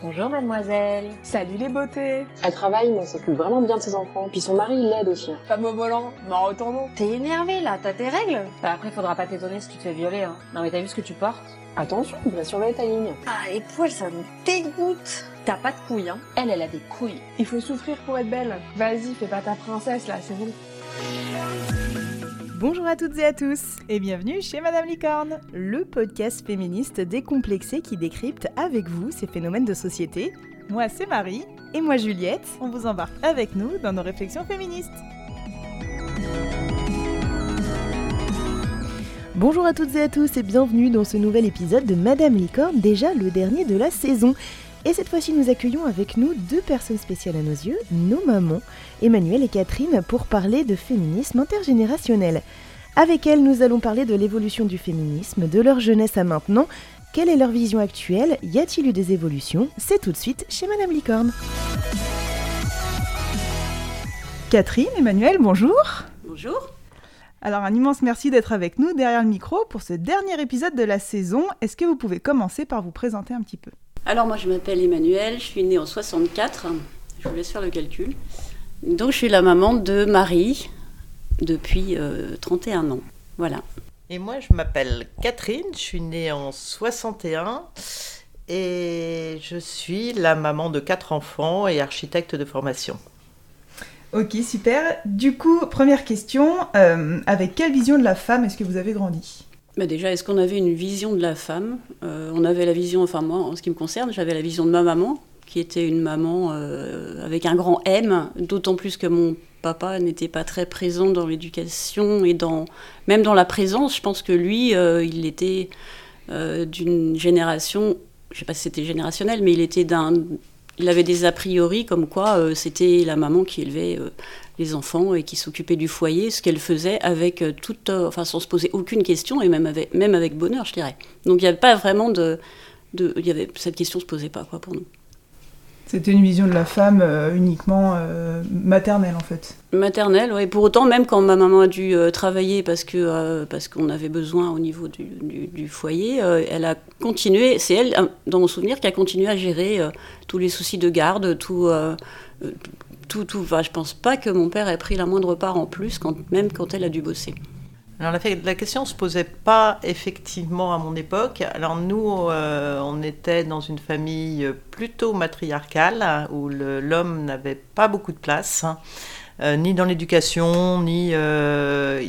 Bonjour mademoiselle. Salut les beautés. Elle travaille mais elle s'occupe vraiment bien de ses enfants. Puis son mari il l'aide aussi. Femme au volant, mais en retournant. T'es énervée là, t'as tes règles Bah après faudra pas t'étonner si tu te fais violer hein. Non mais t'as vu ce que tu portes Attention, tu vas surveiller ta ligne. Ah les poils ça me dégoûte T'as pas de couilles hein Elle, elle a des couilles. Il faut souffrir pour être belle. Vas-y, fais pas ta princesse là, c'est bon. Bonjour à toutes et à tous et bienvenue chez Madame Licorne, le podcast féministe décomplexé qui décrypte avec vous ces phénomènes de société. Moi c'est Marie et moi Juliette, on vous embarque avec nous dans nos réflexions féministes. Bonjour à toutes et à tous et bienvenue dans ce nouvel épisode de Madame Licorne, déjà le dernier de la saison. Et cette fois-ci, nous accueillons avec nous deux personnes spéciales à nos yeux, nos mamans, Emmanuel et Catherine, pour parler de féminisme intergénérationnel. Avec elles, nous allons parler de l'évolution du féminisme, de leur jeunesse à maintenant. Quelle est leur vision actuelle? Y a-t-il eu des évolutions? C'est tout de suite chez Madame Licorne. Catherine, Emmanuel, bonjour. Bonjour. Alors un immense merci d'être avec nous derrière le micro pour ce dernier épisode de la saison. Est-ce que vous pouvez commencer par vous présenter un petit peu? Alors moi je m'appelle Emmanuel, je suis née en 64, je vous laisse faire le calcul. Donc je suis la maman de Marie depuis 31 ans. Voilà. Et moi je m'appelle Catherine, je suis née en 61 et je suis la maman de quatre enfants et architecte de formation. Ok, super. Du coup, première question, euh, avec quelle vision de la femme est-ce que vous avez grandi? Déjà, est-ce qu'on avait une vision de la femme? Euh, On avait la vision, enfin moi, en ce qui me concerne, j'avais la vision de ma maman, qui était une maman euh, avec un grand M, d'autant plus que mon papa n'était pas très présent dans l'éducation et dans même dans la présence. Je pense que lui, il était d'une génération, je ne sais pas si c'était générationnel, mais il était d'un il avait des a priori comme quoi euh, c'était la maman qui élevait euh, les enfants et qui s'occupait du foyer, ce qu'elle faisait avec euh, toute, enfin sans se poser aucune question et même avec, même avec bonheur, je dirais. Donc il n'y avait pas vraiment de, de y avait, cette question se posait pas quoi pour nous. C'était une vision de la femme euh, uniquement euh, maternelle en fait. Maternelle, oui. Pour autant, même quand ma maman a dû euh, travailler parce que parce qu'on avait besoin au niveau du, du, foyer, elle a continué. C'est elle, dans mon souvenir, qui a continué à gérer tous les soucis de garde, tout. Tout, tout enfin, je pense pas que mon père ait pris la moindre part en plus, même quand elle a dû bosser. Alors la, question ne se posait pas effectivement à mon époque. Alors nous, euh, on était dans une famille plutôt matriarcale où l'homme n'avait pas beaucoup de place. Hein. Euh, ni dans l'éducation, ni euh,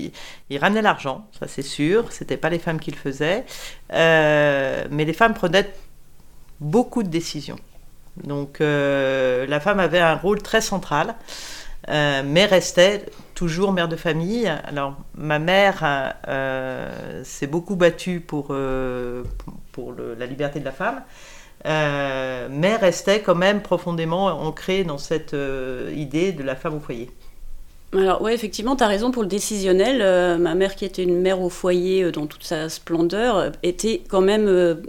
il, ramenait l'argent, ça c'est sûr. C'était pas les femmes qui le faisaient, mais les femmes prenaient beaucoup de décisions. Donc la femme avait un rôle très central. Euh, mais restait toujours mère de famille. Alors, ma mère euh, s'est beaucoup battue pour, euh, pour la liberté de la femme, mais restait quand même profondément ancrée dans cette idée de la femme au foyer. Alors oui, effectivement, tu as raison pour le décisionnel. ma mère, qui était une mère au foyer dans toute sa splendeur, était quand même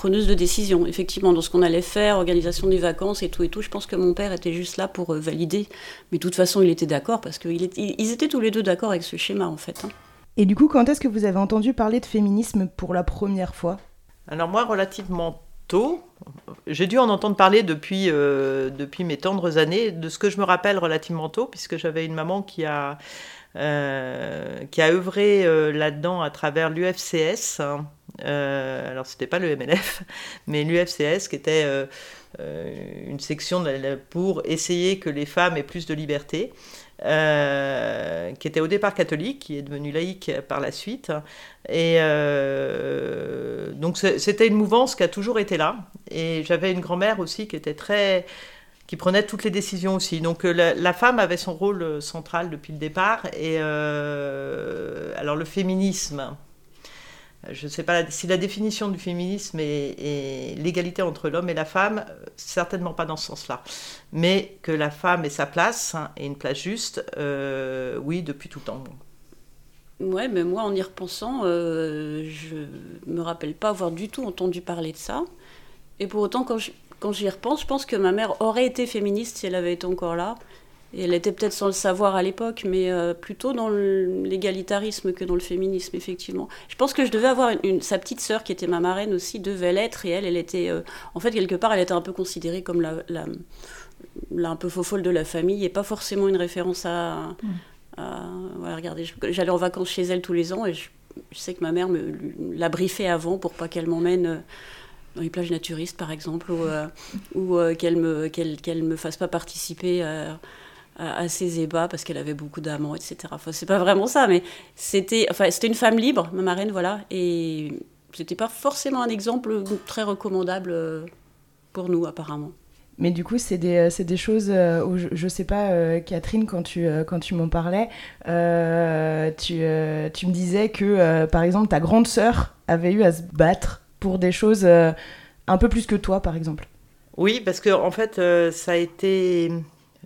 preneuse de décision, effectivement, dans ce qu'on allait faire, organisation des vacances et tout et tout. Je pense que mon père était juste là pour euh, valider. Mais de toute façon, il était d'accord parce qu'ils étaient tous les deux d'accord avec ce schéma, en fait. Hein. Et du coup, quand est-ce que vous avez entendu parler de féminisme pour la première fois? Alors moi, relativement tôt. J'ai dû en entendre parler depuis, euh, depuis mes tendres années, de ce que je me rappelle relativement tôt, puisque j'avais une maman qui a euh, qui a œuvré euh, là-dedans à travers l'UFCS. Hein. Euh, alors, c'était pas le MLF, mais l'UFCS, qui était une section pour essayer que les femmes aient plus de liberté. qui était au départ catholique, qui est devenu laïque par la suite. Et donc c'était une mouvance qui a toujours été là. Et j'avais une grand-mère aussi qui était très qui prenait toutes les décisions aussi. Donc euh, la, femme avait son rôle euh, central depuis le départ. Et euh, alors le féminisme, je ne sais pas si la définition du féminisme est, l'égalité entre l'homme et la femme, certainement pas dans ce sens-là. Mais que la femme ait sa place, hein, et une place juste, oui, depuis tout le temps. Ouais, mais moi, en y repensant, je me rappelle pas avoir du tout entendu parler de ça. Et pour autant, quand je, quand j'y repense, je pense que ma mère aurait été féministe si elle avait été encore là. Et elle était peut-être sans le savoir à l'époque, mais euh, plutôt dans l'égalitarisme que dans le féminisme, effectivement. Je pense que je devais avoir une, sa petite sœur, qui était ma marraine aussi, devait l'être, et elle, elle était, euh, en fait, quelque part, elle était un peu considérée comme la, la, un peu faux folle de la famille, et pas forcément une référence à... voilà, regardez, j'allais en vacances chez elle tous les ans, et je, sais que ma mère me l'a briefée avant pour pas qu'elle m'emmène euh, dans les plages naturistes, par exemple, ou, ou qu'elle me, qu'elle, me fasse pas participer à à, ses ébats parce qu'elle avait beaucoup d'amants, etc. Enfin, c'est pas vraiment ça, mais c'était, enfin, c'était une femme libre, ma marraine, voilà, et c'était pas forcément un exemple très recommandable euh, pour nous, apparemment. Mais du coup, c'est des, euh, des, choses euh, où je, je sais pas, Catherine, quand tu, quand tu m'en parlais, tu, tu, me disais que, par exemple, ta grande sœur avait eu à se battre pour des choses un peu plus que toi, par exemple. Oui, parce que en fait, ça a été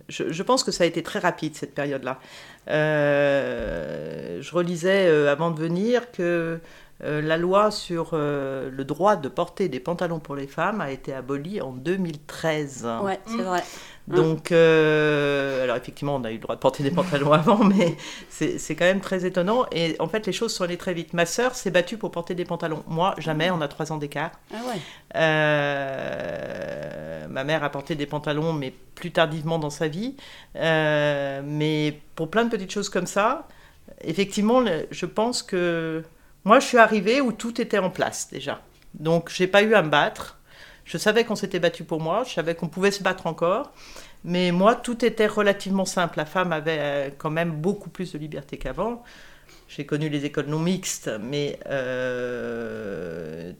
je, pense que ça a été très rapide cette période-là. Euh, je relisais euh, avant de venir que euh, la loi sur le droit de porter des pantalons pour les femmes a été abolie en 2013. Ouais, c'est vrai. Hein. Donc, euh, alors effectivement, on a eu le droit de porter des pantalons avant, mais c'est quand même très étonnant. Et en fait, les choses sont allées très vite. Ma sœur s'est battue pour porter des pantalons. Moi, jamais, on a trois ans d'écart. Ah ouais. Euh, ma mère a porté des pantalons, mais plus tardivement dans sa vie. Euh, mais pour plein de petites choses comme ça, effectivement, je pense que moi, je suis arrivée où tout était en place déjà. Donc, j'ai pas eu à me battre. Je savais qu'on s'était battu pour moi, je savais qu'on pouvait se battre encore, mais moi, tout était relativement simple. La femme avait euh, quand même beaucoup plus de liberté qu'avant. J'ai connu les écoles non mixtes, mais euh,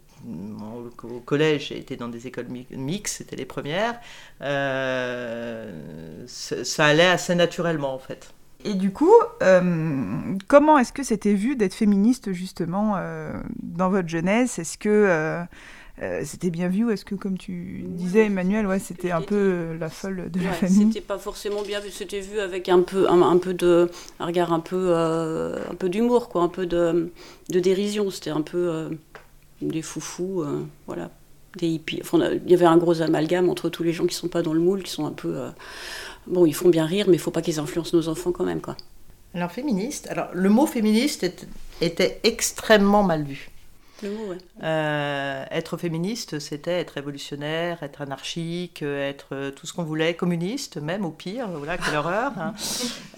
au collège, j'ai été dans des écoles mixtes, c'était les premières. Euh, ça allait assez naturellement, en fait. Et du coup, comment est-ce que c'était vu d'être féministe justement dans votre jeunesse? Est-ce que euh, c'était bien vu ou est-ce que, comme tu disais, Emmanuel, ouais, c'était un peu euh, la folle de la famille? C'était pas forcément bien vu, c'était vu avec un peu, un, peu de, un regard un peu, euh, un peu d'humour, quoi, un peu de, de dérision. C'était un peu des foufous, voilà, des hippies. il y avait un gros amalgame entre tous les gens qui sont pas dans le moule, qui sont un peu, bon, ils font bien rire, mais il faut pas qu'ils influencent nos enfants quand même, quoi. Alors féministe, alors le mot féministe était extrêmement mal vu. Euh, être féministe, c'était être révolutionnaire, être anarchique, être euh, tout ce qu'on voulait, communiste même au pire, voilà, quelle horreur. Hein.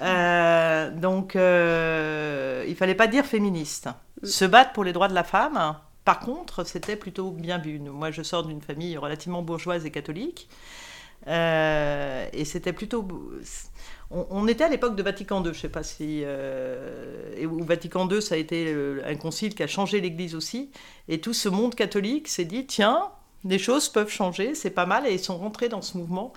Euh, donc, il fallait pas dire féministe. Mm. Se battre pour les droits de la femme, par contre, c'était plutôt bien vu. Moi, je sors d'une famille relativement bourgeoise et catholique. Et c'était plutôt on, était à l'époque de Vatican II, je ne sais pas si. Euh, et Vatican II, ça a été euh, un concile qui a changé l'Église aussi. Et tout ce monde catholique s'est dit tiens, les choses peuvent changer, c'est pas mal. Et ils sont rentrés dans ce mouvement.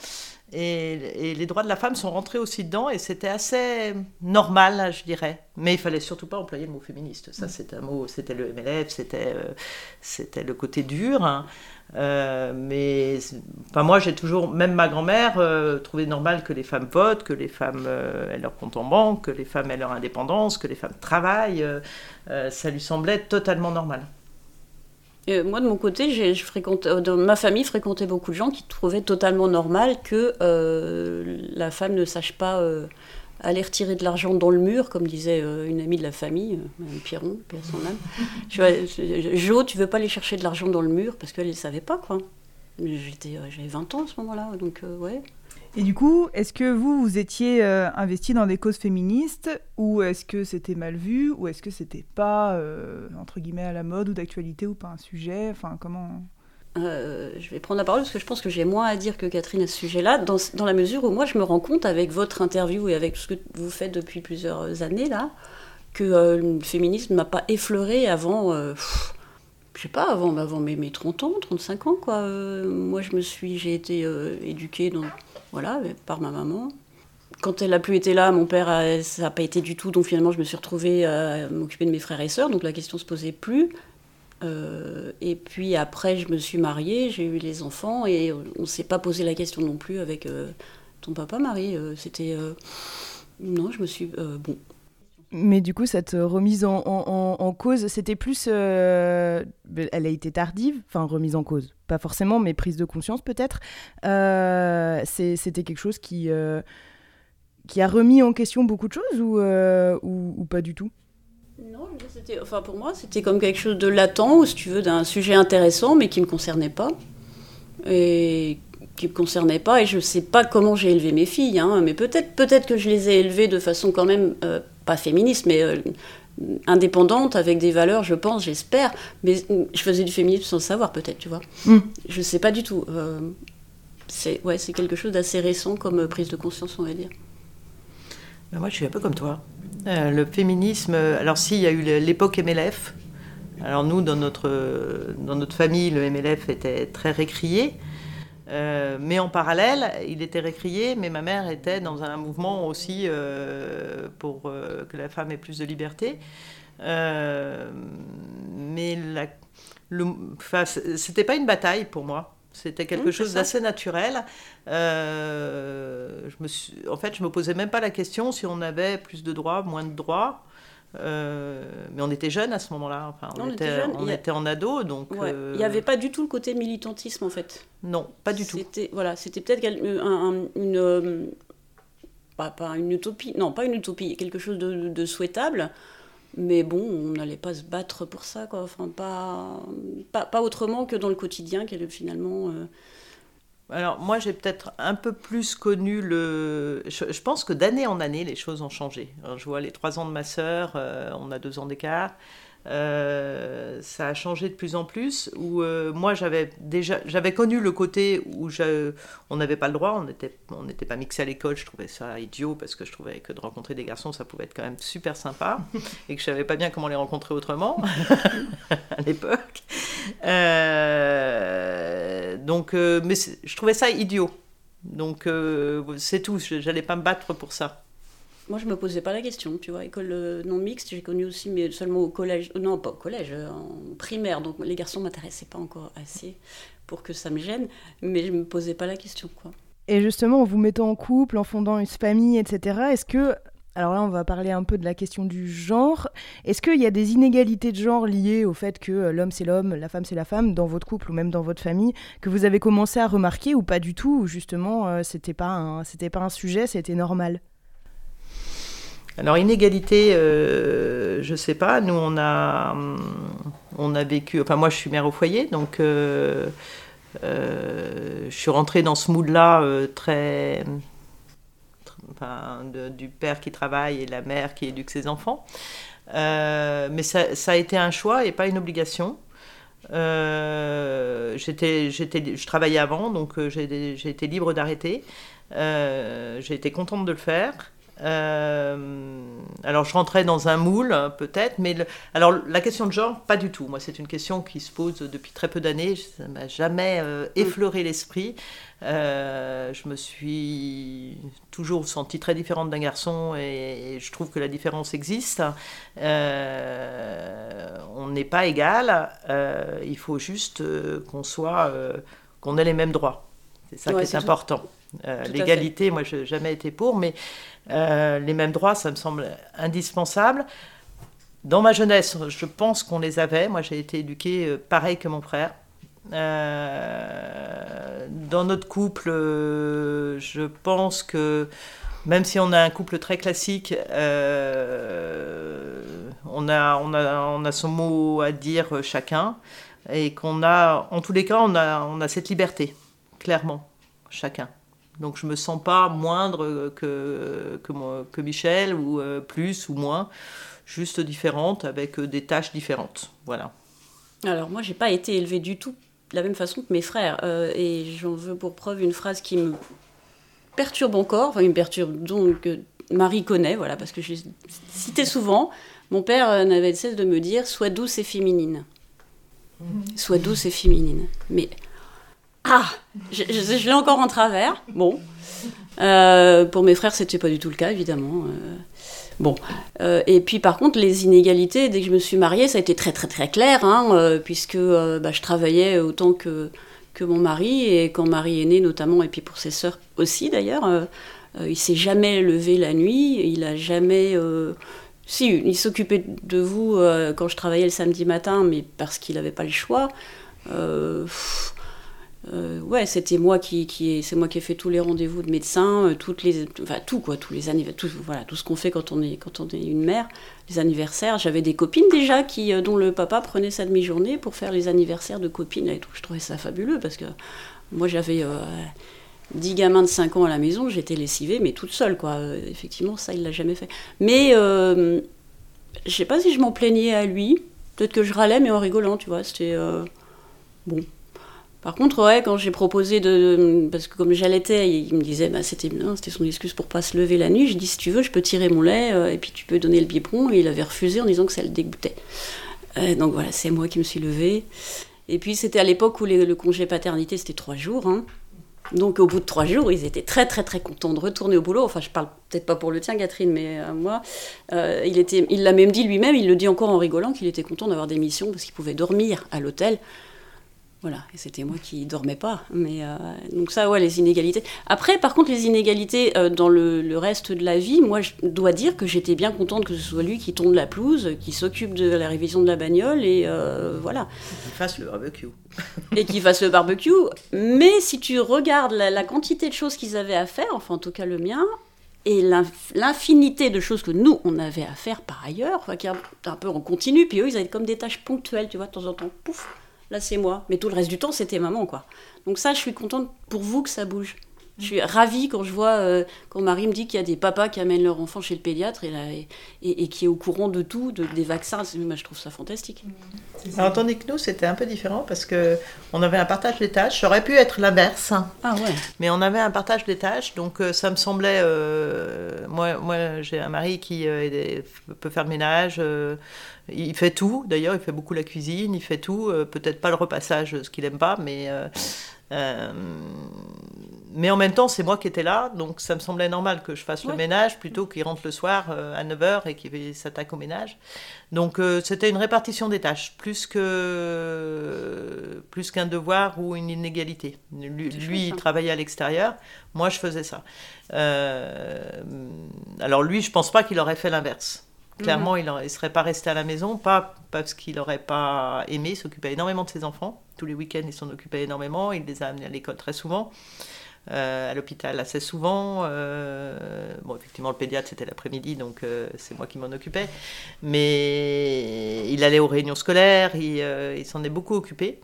Et, les droits de la femme sont rentrés aussi dedans. Et c'était assez normal, je dirais. Mais il fallait surtout pas employer le mot féministe. Ça, c'est un mot, c'était le MLF, c'était euh, c'était le côté dur. Hein. Euh, mais enfin, moi, j'ai toujours, même ma grand-mère, euh, trouvé normal que les femmes votent, que les femmes euh, aient leur compte en banque, que les femmes aient leur indépendance, que les femmes travaillent. ça lui semblait totalement normal. Moi, de mon côté, dans ma famille fréquentait beaucoup de gens qui trouvaient totalement normal que la femme ne sache pas aller retirer de l'argent dans le mur, comme disait euh, une amie de la famille, euh, Mme Piron, père son âme. jo, tu veux pas aller chercher de l'argent dans le mur parce qu'elle ne savait pas, quoi. Euh, j'avais 20 ans à ce moment-là, donc ouais. Et du coup, est-ce que vous, vous étiez investi dans des causes féministes, ou est-ce que c'était mal vu, ou est-ce que c'était pas, entre guillemets, à la mode, ou d'actualité, ou pas un sujet? Enfin, comment? Euh, je vais prendre la parole parce que je pense que j'ai moins à dire que Catherine à ce sujet-là, dans, la mesure où moi je me rends compte avec votre interview et avec ce que vous faites depuis plusieurs années là, que euh, le féminisme m'a pas effleuré avant, euh, je sais pas, avant, avant mes, mes, 30 ans, 35 ans quoi. moi je me suis, j'ai été éduquée dans, voilà, par ma maman. Quand elle a plus été là, mon père, ça n'a pas été du tout, donc finalement je me suis retrouvée à m'occuper de mes frères et sœurs, donc la question se posait plus. Euh, et puis après, je me suis mariée, j'ai eu les enfants et on ne s'est pas posé la question non plus avec euh, ton papa, Marie. Euh, c'était. non, je me suis. bon. Mais du coup, cette remise en, cause, c'était plus. elle a été tardive, enfin, remise en cause. Pas forcément, mais prise de conscience peut-être. c'était quelque chose qui qui a remis en question beaucoup de choses ou, ou, pas du tout? Non, enfin pour moi, c'était comme quelque chose de latent, ou si tu veux, d'un sujet intéressant, mais qui ne me concernait pas. Et qui me concernait pas, et je ne sais pas comment j'ai élevé mes filles, hein, mais peut-être, peut-être que je les ai élevées de façon quand même, euh, pas féministe, mais euh, indépendante, avec des valeurs, je pense, j'espère. Mais je faisais du féminisme sans le savoir, peut-être, tu vois. Je mm. Je sais pas du tout. Euh, c'est, ouais, c'est quelque chose d'assez récent comme prise de conscience, on va dire. Ben, moi, je suis un peu comme toi. Euh, le féminisme, alors si, il y a eu l'époque MLF. Alors nous, dans notre, dans notre famille, le MLF était très récrié. Euh, mais en parallèle, il était récrié, mais ma mère était dans un mouvement aussi euh, pour que la femme ait plus de liberté. mais ce c'était pas une bataille pour moi. C'était quelque chose d'assez naturel. Euh, je me suis, en fait, je me posais même pas la question si on avait plus de droits, moins de droits. Euh, mais on était jeunes à ce moment-là. Enfin, on, était, on était, en ado, donc. Euh, il n'y avait pas du tout le côté militantisme en fait. Non, pas du tout. Voilà, c'était peut-être une, pas, une utopie, non, pas une utopie, quelque chose de souhaitable. Mais bon, on n'allait pas se battre pour ça, quoi. Enfin, pas, pas, autrement que dans le quotidien, qui est finalement. Alors, moi, j'ai peut-être un peu plus connu le. Je, pense que d'année en année, les choses ont changé. je vois les trois ans de ma sœur, euh, on a deux ans d'écart. Euh, ça a changé de plus en plus. Où euh, moi j'avais déjà j'avais connu le côté où on n'avait pas le droit, on n'était on pas mixé à l'école. Je trouvais ça idiot parce que je trouvais que de rencontrer des garçons ça pouvait être quand même super sympa et que je savais pas bien comment les rencontrer autrement à l'époque. Euh, donc mais je trouvais ça idiot. Donc c'est tout. J'allais pas me battre pour ça. Moi, je me posais pas la question, tu vois. École euh, non mixte, j'ai connu aussi, mais seulement au collège. Euh, non, pas au collège, euh, en primaire. Donc, les garçons m'intéressaient pas encore assez pour que ça me gêne. Mais je me posais pas la question, quoi. Et justement, en vous mettant en couple, en fondant une famille, etc., est-ce que alors là, on va parler un peu de la question du genre. Est-ce qu'il y a des inégalités de genre liées au fait que l'homme c'est l'homme, la femme c'est la femme, dans votre couple ou même dans votre famille, que vous avez commencé à remarquer ou pas du tout, ou justement c'était pas pas un sujet, c'était normal? Alors inégalité, euh, je sais pas. Nous on a on a vécu. Enfin moi je suis mère au foyer, donc euh, euh, je suis rentrée dans ce mood-là euh, très, du père qui travaille et la mère qui éduque ses enfants. mais ça, ça, a été un choix et pas une obligation. je travaillais avant, donc j'ai été libre d'arrêter. j'ai été contente de le faire. Euh, alors je rentrais dans un moule peut-être, mais alors la question de genre, pas du tout. Moi, c'est une question qui se pose depuis très peu d'années. Ça m'a jamais euh, mm. effleuré l'esprit. Euh, je me suis toujours sentie très différente d'un garçon et, je trouve que la différence existe. on n'est pas égal. il faut juste qu'on soit, qu'on ait les mêmes droits. C'est ça qui est, important. L'égalité, moi, je n'ai jamais été pour, mais euh, les mêmes droits, ça me semble indispensable. Dans ma jeunesse, je pense qu'on les avait. Moi, j'ai été éduquée euh, pareil que mon frère. Euh, dans notre couple, je pense que même si on a un couple très classique, on, a, on, a, on a son mot à dire chacun et qu'on a, en tous les cas, on a, on a cette liberté, clairement, chacun. Donc je me sens pas moindre que, que, Michel, ou euh, plus ou moins, juste différente, avec euh, des tâches différentes. Voilà. Alors moi, j'ai pas été élevée du tout de la même façon que mes frères. Euh, et j'en veux pour preuve une phrase qui me perturbe encore, enfin, une perturbe donc Marie connaît, voilà, parce que je l'ai souvent. Mon père n'avait cesse de me dire Sois douce et féminine. Sois douce et féminine. Mais ah, je, l'ai encore en travers. Bon. Euh, pour mes frères, c'était pas du tout le cas, évidemment. Euh, bon. Euh, et puis, par contre, les inégalités, dès que je me suis mariée, ça a été très, très, très clair, hein, puisque bah, je travaillais autant que, mon mari, et quand Marie est née, notamment, et puis pour ses sœurs aussi, d'ailleurs, il s'est jamais levé la nuit, il a jamais. si, il s'occupait de vous quand je travaillais le samedi matin, mais parce qu'il n'avait pas le choix. Euh, ouais, c'était moi qui, qui c'est moi qui ai fait tous les rendez-vous de médecin, euh, toutes les, enfin tout quoi, tous les tout, voilà, tout ce qu'on fait quand on est quand on est une mère, les anniversaires. J'avais des copines déjà qui, dont le papa prenait sa demi-journée pour faire les anniversaires de copines et tout. Je trouvais ça fabuleux parce que moi j'avais 10 gamins de 5 ans à la maison, j'étais lessivée, mais toute seule, quoi. effectivement, ça, il l'a jamais fait. Mais je sais pas si je m'en plaignais à lui. Peut-être que je râlais, mais en rigolant, tu vois. C'était. bon. Par contre, ouais, quand j'ai proposé de. Parce que comme j'allaitais, il me disait, bah, c'était c'était son excuse pour pas se lever la nuit. J'ai dit, si tu veux, je peux tirer mon lait euh, et puis tu peux donner le biberon. Et il avait refusé en disant que ça le dégoûtait. Euh, donc voilà, c'est moi qui me suis levée. Et puis c'était à l'époque où le congé paternité, c'était trois jours. Hein. Donc au bout de trois jours, ils étaient très très très contents de retourner au boulot. Enfin, je parle peut-être pas pour le tien, Catherine, mais euh, moi, il était, il l'a même dit lui-même. Il le dit encore en rigolant qu'il était content d'avoir des missions parce qu'il pouvait dormir à l'hôtel voilà, et c'était moi qui dormais pas. Mais euh, donc ça, ouais, les inégalités. Après, par contre, les inégalités euh, dans le, reste de la vie, moi, je dois dire que j'étais bien contente que ce soit lui qui tourne la pelouse, qui s'occupe de la révision de la bagnole, et euh, voilà. Qu'il fasse le barbecue. et qu'il fasse le barbecue. Mais si tu regardes la, quantité de choses qu'ils avaient à faire, enfin en tout cas le mien, et l'infinité de choses que nous, on avait à faire par ailleurs, enfin, qui est un peu en continu, puis eux, ils avaient comme des tâches ponctuelles, tu vois, de temps en temps, pouf là c'est moi. Mais tout le reste du temps, c'était maman, quoi. Donc ça, je suis contente pour vous que ça bouge. Je suis ravie quand je vois, euh, quand Marie me dit qu'il y a des papas qui amènent leur enfant chez le pédiatre et, là, et, qui est au courant de tout, de, des vaccins. Moi, je trouve ça fantastique. Alors, tandis que nous, c'était un peu différent parce que on avait un partage des tâches. J'aurais pu être l'inverse. Ah ouais. Mais on avait un partage des tâches, donc euh, ça me semblait. Euh, moi, moi j'ai un mari qui peut faire le ménage. Il fait tout, d'ailleurs, il fait beaucoup la cuisine, il fait tout. Peut-être pas le repassage, ce qu'il aime pas, mais. Euh, mais en même temps, c'est moi qui étais là, donc ça me semblait normal que je fasse le ménage plutôt qu'il rentre le soir à 9h et qu'il s'attaque au ménage. Donc c'était une répartition des tâches, plus que plus qu'un devoir ou une inégalité. Lui, il travaillait à l'extérieur, moi je faisais ça. alors lui, je pense pas qu'il aurait fait l'inverse. Clairement, il ne serait pas resté à la maison, pas parce qu'il n'aurait pas aimé, il s'occupait énormément de ses enfants. Tous les week-ends, il s'en occupait énormément, il les a amenés à l'école très souvent, euh, à l'hôpital assez souvent. Euh, bon, effectivement, le pédiatre, c'était l'après-midi, donc euh, c'est moi qui m'en occupais. Mais il allait aux réunions scolaires, il, il s'en est beaucoup occupé.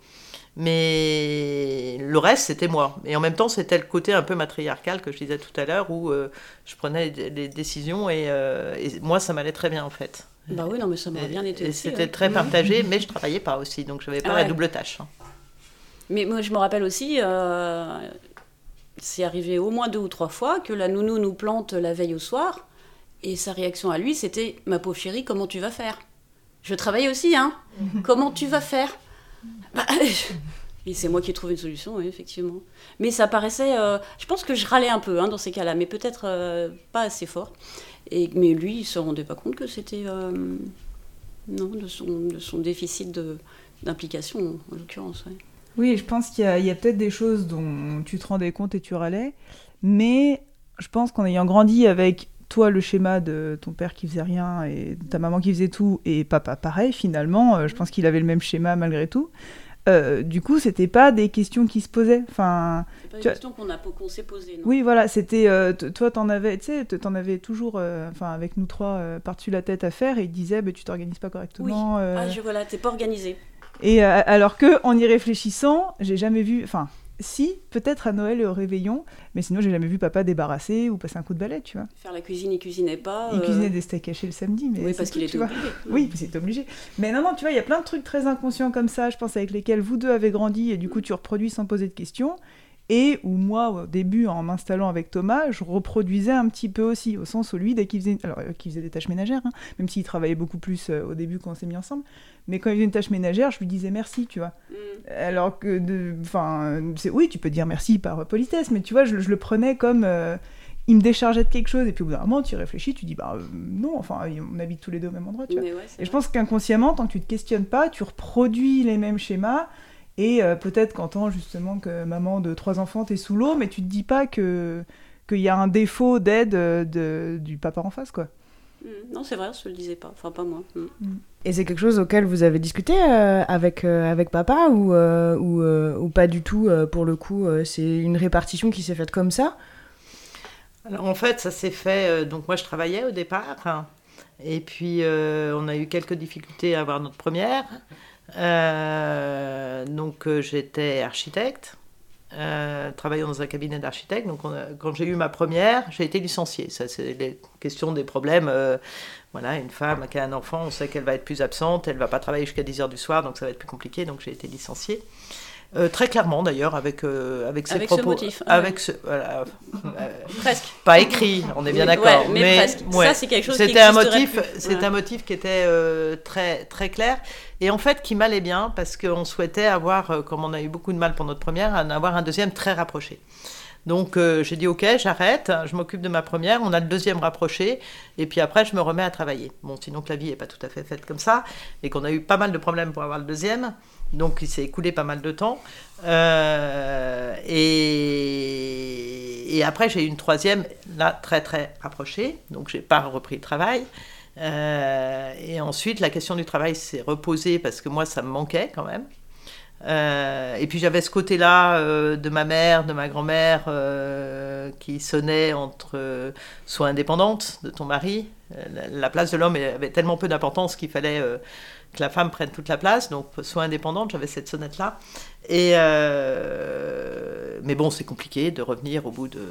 Mais le reste, c'était moi. Et en même temps, c'était le côté un peu matriarcal que je disais tout à l'heure, où euh, je prenais les, décisions euh, et, moi, ça m'allait très bien en fait. Bah oui, non, mais ça m'a bien été. C'était très partagé, mais je travaillais pas aussi, donc je n'avais pas la double tâche. Hein. Mais moi, je me rappelle aussi, euh, c'est arrivé au moins deux ou trois fois que la nounou nous plante la veille au soir, et sa réaction à lui, c'était Ma pauvre chérie, comment tu vas faire? Je travaille aussi, hein Comment tu vas faire? Bah, et c'est moi qui ai trouvé une solution, oui, effectivement. Mais ça paraissait. Euh, je pense que je râlais un peu hein, dans ces cas-là, mais peut-être euh, pas assez fort. Et, mais lui, il se rendait pas compte que c'était. Euh, non, de son, de son déficit d'implication, en l'occurrence. Oui, je pense qu'il y a, a peut-être des choses dont tu te rendais compte et tu râlais, mais je pense qu'en ayant grandi avec toi le schéma de ton père qui faisait rien et ta maman qui faisait tout et papa pareil finalement je pense qu'il avait le même schéma malgré tout euh, du coup, c'était pas des questions qui se posaient. Enfin, pas des questions qu'on s'est posées. Oui, voilà, c'était euh, toi, t'en avais, tu sais, t'en avais toujours, euh, enfin, avec nous trois, par-dessus la tête à faire, et il disait, bah, tu t'organises pas correctement. Oui. Ah, je voilà, t'es pas organisé. Et alors que, en y réfléchissant, j'ai jamais vu, enfin, si, peut-être à Noël et au réveillon, mais sinon j'ai jamais vu papa débarrasser ou passer un coup de balai, tu vois. Faire la cuisine, il cuisinait pas. Il cuisinait des steaks hachés le samedi, mais oui, parce qu'il était obligé. Oui, c'est obligé. Mais non, non, tu vois, il y a plein de trucs très inconscients comme ça, je pense, avec lesquels vous deux avez grandi et du coup tu reproduis sans poser de questions et où moi, au début, en m'installant avec Thomas, je reproduisais un petit peu aussi, au sens où lui, dès qu'il faisait, alors, euh, faisait des tâches ménagères, hein, même s'il travaillait beaucoup plus euh, au début quand on s'est mis ensemble, mais quand il faisait une tâche ménagère, je lui disais merci, tu vois. Mm. Alors que, enfin, oui, tu peux dire merci par politesse, mais tu vois, je, le prenais comme... Euh, il me déchargeait de quelque chose, et puis au bout d'un moment, tu réfléchis, tu dis, bah non, enfin, on habite tous les deux au même endroit, tu vois. et je pense qu'inconsciemment, tant que tu te questionnes pas, tu reproduis les mêmes schémas, et euh, peut-être qu'entend justement que maman de trois enfants, t'es sous l'eau, mais tu te dis pas que qu'il y a un défaut d'aide euh, de, du papa en face, quoi. Mm. Non, c'est vrai, je ne le disais pas. Enfin, pas moi. Mm. Et c'est quelque chose auquel vous avez discuté euh, avec, euh, avec papa ou, euh, ou, ou, pas du tout pour le coup C'est une répartition qui s'est faite comme ça? Alors en fait, ça s'est fait. donc moi, je travaillais au départ. Hein, et puis, on a eu quelques difficultés à avoir notre première. Donc j'étais architecte. Euh, travaillant dans un cabinet d'architecte. Donc, quand j'ai eu ma première, j'ai été licenciée. Ça, c'est les questions des problèmes. Euh, voilà, une femme qui a un enfant, on sait qu'elle va être plus absente, elle va pas travailler jusqu'à 10 heures du soir, donc ça va être plus compliqué. Donc, j'ai été licenciée. Euh, très clairement d'ailleurs avec euh, avec ses avec propos ce motif, avec ce voilà, euh, presque pas écrit on est bien d'accord ouais, mais, presque. Ouais. ça c'est quelque chose c'était un motif c'est un motif qui était très très clair et en fait qui m'allait bien parce qu'on souhaitait avoir comme on a eu beaucoup de mal pour notre première en avoir un deuxième très rapproché donc j'ai dit ok, j'arrête, je m'occupe de ma première, on a le deuxième rapproché, et puis après je me remets à travailler. Bon, sinon que la vie n'est pas tout à fait faite comme ça, et qu'on a eu pas mal de problèmes pour avoir le deuxième. Donc il s'est écoulé pas mal de temps. Euh, et, et, après, j'ai eu une troisième, là, très très rapprochée. Donc j'ai pas repris le travail. Euh, et ensuite, la question du travail s'est reposée parce que moi, ça me manquait quand même. Euh, et puis j'avais ce côté-là de ma mère, de ma grand-mère, qui sonnait entre sois indépendante de ton mari. La place de l'homme avait tellement peu d'importance qu'il fallait que la femme prenne toute la place, donc soit indépendante, j'avais cette sonnette-là. Et euh, mais bon, c'est compliqué de revenir au bout de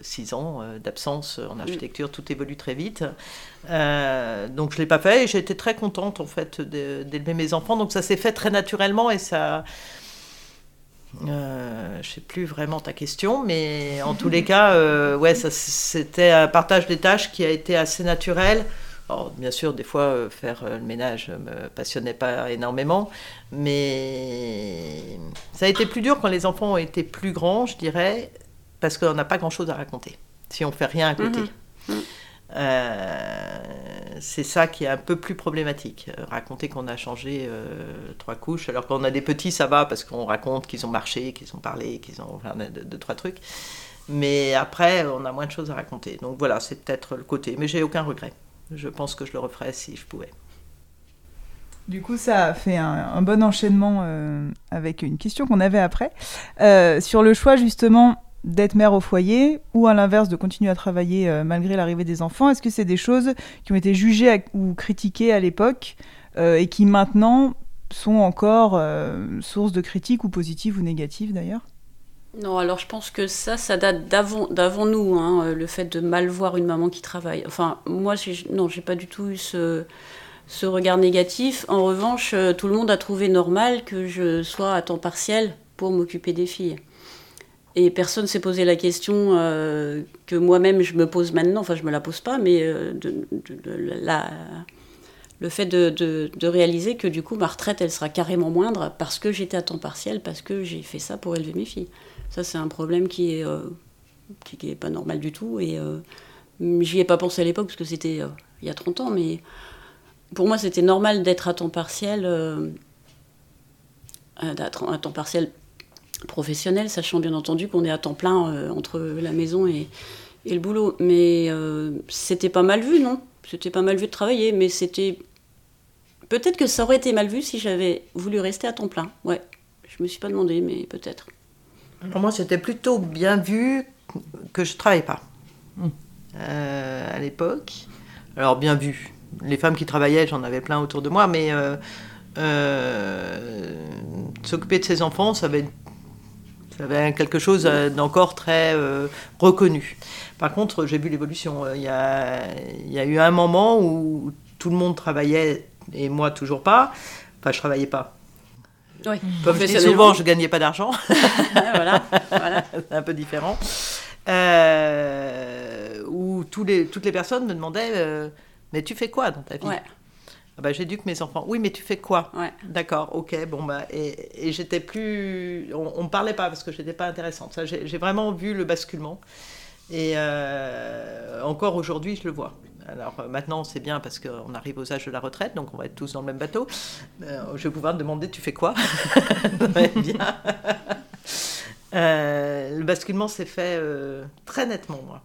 six ans euh, d'absence en architecture, tout évolue très vite. Euh, donc je l'ai pas fait et j'ai été très contente en fait d'élever mes enfants. Donc ça s'est fait très naturellement et ça. Euh, je sais plus vraiment ta question, mais en tous les cas, ouais, c'était un partage des tâches qui a été assez naturel bien sûr, des fois, euh, faire euh, le ménage ne me passionnait pas énormément, mais ça a été plus dur quand les enfants ont été plus grands, je dirais, parce qu'on n'a pas grand-chose à raconter, si on fait rien à côté. Mhm. Mhm. Euh, c'est ça qui est un peu plus problématique. Raconter qu'on a changé trois couches, alors qu'on a des petits, ça va, parce qu'on raconte qu'ils ont marché, qu'ils ont parlé, qu'ils ont enfin, deux, trois trucs. Mais après, on a moins de choses à raconter. Donc voilà, c'est peut-être le côté. Mais j'ai aucun regret je pense que je le referais si je pouvais. Du coup, ça a fait un, bon enchaînement euh, avec une question qu'on avait après. Euh, sur le choix justement d'être mère au foyer ou à l'inverse de continuer à travailler euh, malgré l'arrivée des enfants, est-ce que c'est des choses qui ont été jugées ou critiquées à l'époque et qui maintenant sont encore source de critiques ou positives ou négatives d'ailleurs? Non, alors je pense que ça, ça date d'avant, nous, hein, euh, le fait de mal voir une maman qui travaille. Enfin, moi, non, j'ai pas du tout eu ce, regard négatif. En revanche, euh, tout le monde a trouvé normal que je sois à temps partiel pour m'occuper des filles. Et personne s'est posé la question euh, que moi-même je me pose maintenant, enfin je me la pose pas, mais le fait de, réaliser que du coup ma retraite elle sera carrément moindre parce que j'étais à temps partiel, parce que j'ai fait ça pour élever mes filles. Ça, c'est un problème qui est, euh, qui, pas normal du tout. Et euh, j'y ai pas pensé à l'époque parce que c'était euh, il y a 30 ans, mais pour moi, c'était normal d'être à temps partiel, à temps partiel professionnel, sachant bien entendu qu'on est à temps plein entre la maison et, et, le boulot. Mais c'était pas mal vu, non? C'était pas mal vu de travailler, mais c'était. Peut-être que ça aurait été mal vu si j'avais voulu rester à temps plein. Ouais, je me suis pas demandé, mais peut-être. Pour moi, c'était plutôt bien vu que je ne travaillais pas hmm. euh, à l'époque. Alors, bien vu. Les femmes qui travaillaient, j'en avais plein autour de moi, mais euh, euh, s'occuper de ses enfants, ça avait, ça avait quelque chose d'encore très reconnu. Par contre, j'ai vu l'évolution. Il y a, il y a eu un moment où tout le monde travaillait et moi toujours pas. Enfin, je travaillais pas. Oui, Comme je dis souvent, je gagnais pas d'argent. voilà, voilà. c'est un peu différent. Euh, où tous les, toutes les personnes me demandaient euh, Mais tu fais quoi dans ta vie? Ouais. ah bah, J'éduque mes enfants. Oui, mais tu fais quoi? Ouais. D'accord, ok. Bon, bah, et, et j'étais plus. On ne me parlait pas parce que j'étais pas intéressante. J'ai vraiment vu le basculement. Et euh, encore aujourd'hui, je le vois. Alors euh, maintenant, c'est bien parce qu'on arrive aux âges de la retraite, donc on va être tous dans le même bateau. Euh, je vais pouvoir te demander, tu fais quoi? Bien. Euh, le basculement s'est fait très nettement, moi.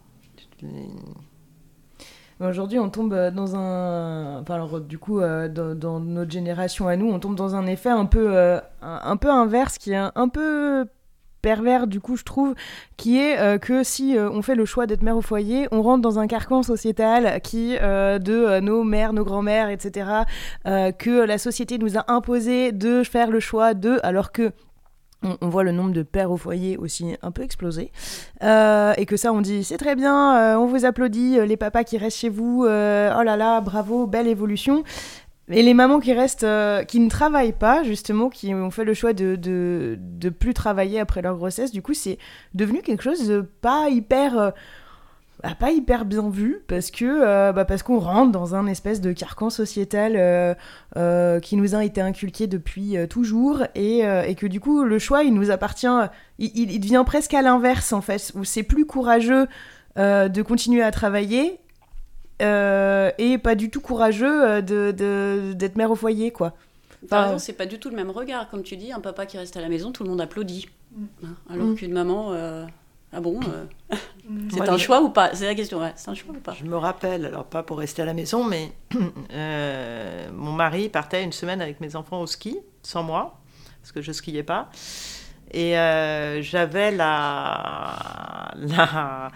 Aujourd'hui, on tombe dans un. Enfin, alors, du coup, euh, dans, dans notre génération à nous, on tombe dans un effet un peu, un, un peu inverse qui est un, un peu pervers du coup je trouve qui est euh, que si euh, on fait le choix d'être mère au foyer on rentre dans un carcan sociétal qui euh, de nos mères nos grands-mères etc que la société nous a imposé de faire le choix de alors que on, voit le nombre de pères au foyer aussi un peu exploser. Et que ça, on dit c'est très bien, on vous applaudit, les papas qui restent chez vous, oh là là, bravo, belle évolution. Et les mamans qui restent, euh, qui ne travaillent pas, justement, qui ont fait le choix de, de, plus travailler après leur grossesse, du coup, c'est devenu quelque chose de pas hyper. euh, bah, pas hyper bien vu parce que euh, bah, parce qu'on rentre dans un espèce de carcan sociétal qui nous a été inculqué depuis toujours et, et que du coup le choix il nous appartient il, il- devient presque à l'inverse en fait où c'est plus courageux de continuer à travailler euh, et pas du tout courageux euh, de, de- d'être mère au foyer quoi Enfin, c'est pas du tout le même regard. Comme tu dis, un papa qui reste à la maison, tout le monde applaudit. Hein, Alors Mm. qu'une maman, euh, ah bon, euh, c'est un je- choix ou pas? C'est la question, ouais, c'est un choix ou pas? Je me rappelle, alors pas pour rester à la maison, mais euh, mon mari partait une semaine avec mes enfants au ski, sans moi, parce que je skiais pas. Et euh, j'avais la, la-